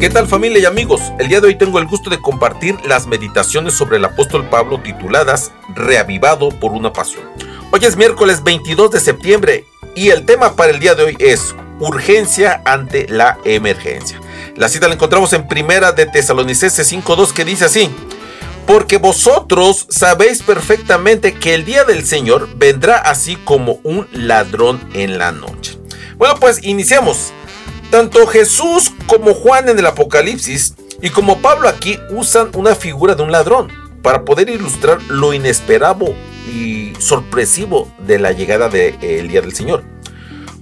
¿Qué tal familia y amigos? El día de hoy tengo el gusto de compartir las meditaciones sobre el apóstol Pablo tituladas Reavivado por una pasión. Hoy es miércoles 22 de septiembre y el tema para el día de hoy es Urgencia ante la emergencia. La cita la encontramos en primera de Tesalonicenses 5.2 que dice así. Porque vosotros sabéis perfectamente que el día del Señor vendrá así como un ladrón en la noche. Bueno, pues iniciamos. Tanto Jesús como Juan en el Apocalipsis y como Pablo aquí usan una figura de un ladrón para poder ilustrar lo inesperado y sorpresivo de la llegada del día del Señor.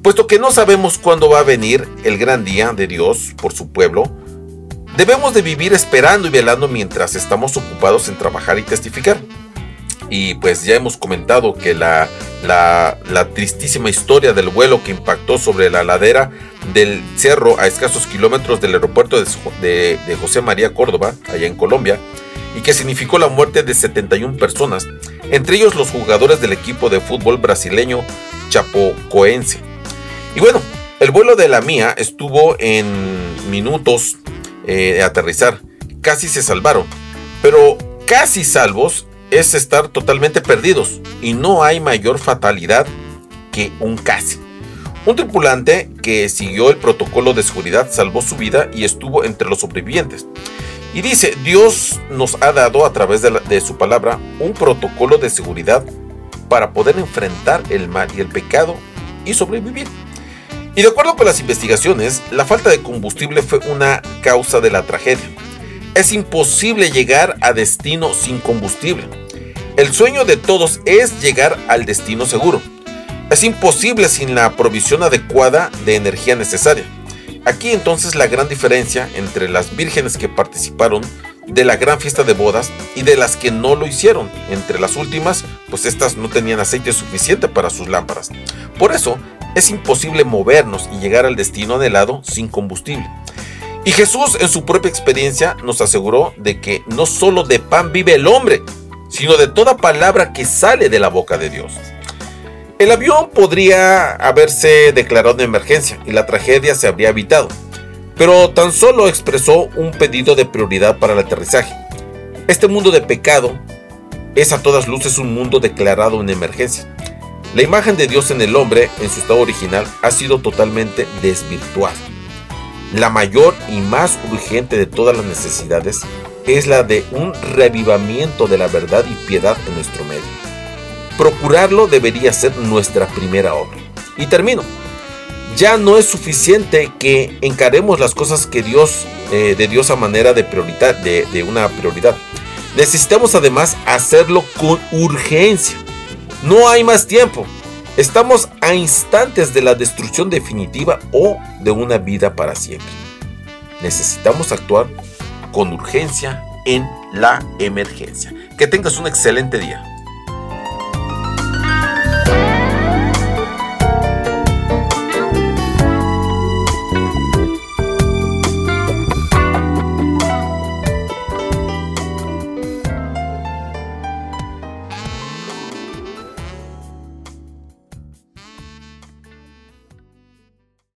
Puesto que no sabemos cuándo va a venir el gran día de Dios por su pueblo, debemos de vivir esperando y velando mientras estamos ocupados en trabajar y testificar. Y pues ya hemos comentado que la, la, tristísima historia del vuelo que impactó sobre la ladera del cerro a escasos kilómetros del aeropuerto de, José María Córdoba, allá en Colombia, y que significó la muerte de 71 personas, entre ellos los jugadores del equipo de fútbol brasileño Chapocoense. Y bueno, el vuelo de la mía estuvo en minutos eh, de aterrizar, casi se salvaron, pero casi salvos es estar totalmente perdidos y no hay mayor fatalidad que un casi. Un tripulante que siguió el protocolo de seguridad salvó su vida y estuvo entre los sobrevivientes. Y dice, Dios nos ha dado a través de, su palabra un protocolo de seguridad para poder enfrentar el mal y el pecado y sobrevivir. Y de acuerdo con las investigaciones, la falta de combustible fue una causa de la tragedia. Es imposible llegar a destino sin combustible. El sueño de todos es llegar al destino seguro. Es imposible sin la provisión adecuada de energía necesaria. Aquí entonces la gran diferencia entre las vírgenes que participaron de la gran fiesta de bodas y de las que no lo hicieron. Entre las últimas, pues estas no tenían aceite suficiente para sus lámparas. Por eso, es imposible movernos y llegar al destino anhelado sin combustible. Y Jesús en su propia experiencia nos aseguró de que no solo de pan vive el hombre, sino de toda palabra que sale de la boca de Dios. El avión podría haberse declarado de emergencia y la tragedia se habría evitado, pero tan solo expresó un pedido de prioridad para el aterrizaje. Este mundo de pecado es a todas luces un mundo declarado en emergencia. La imagen de Dios en el hombre, en su estado original, ha sido totalmente desvirtuada. La mayor y más urgente de todas las necesidades es la de un revivamiento de la verdad y piedad en nuestro medio. Procurarlo debería ser nuestra primera obra. Y termino. Ya no es suficiente que encaremos las cosas que Dios, eh, de Dios a manera de, prioridad, de, de una prioridad. Necesitamos además hacerlo con urgencia. No hay más tiempo. Estamos a instantes de la destrucción definitiva o de una vida para siempre. Necesitamos actuar con urgencia en la emergencia. Que tengas un excelente día.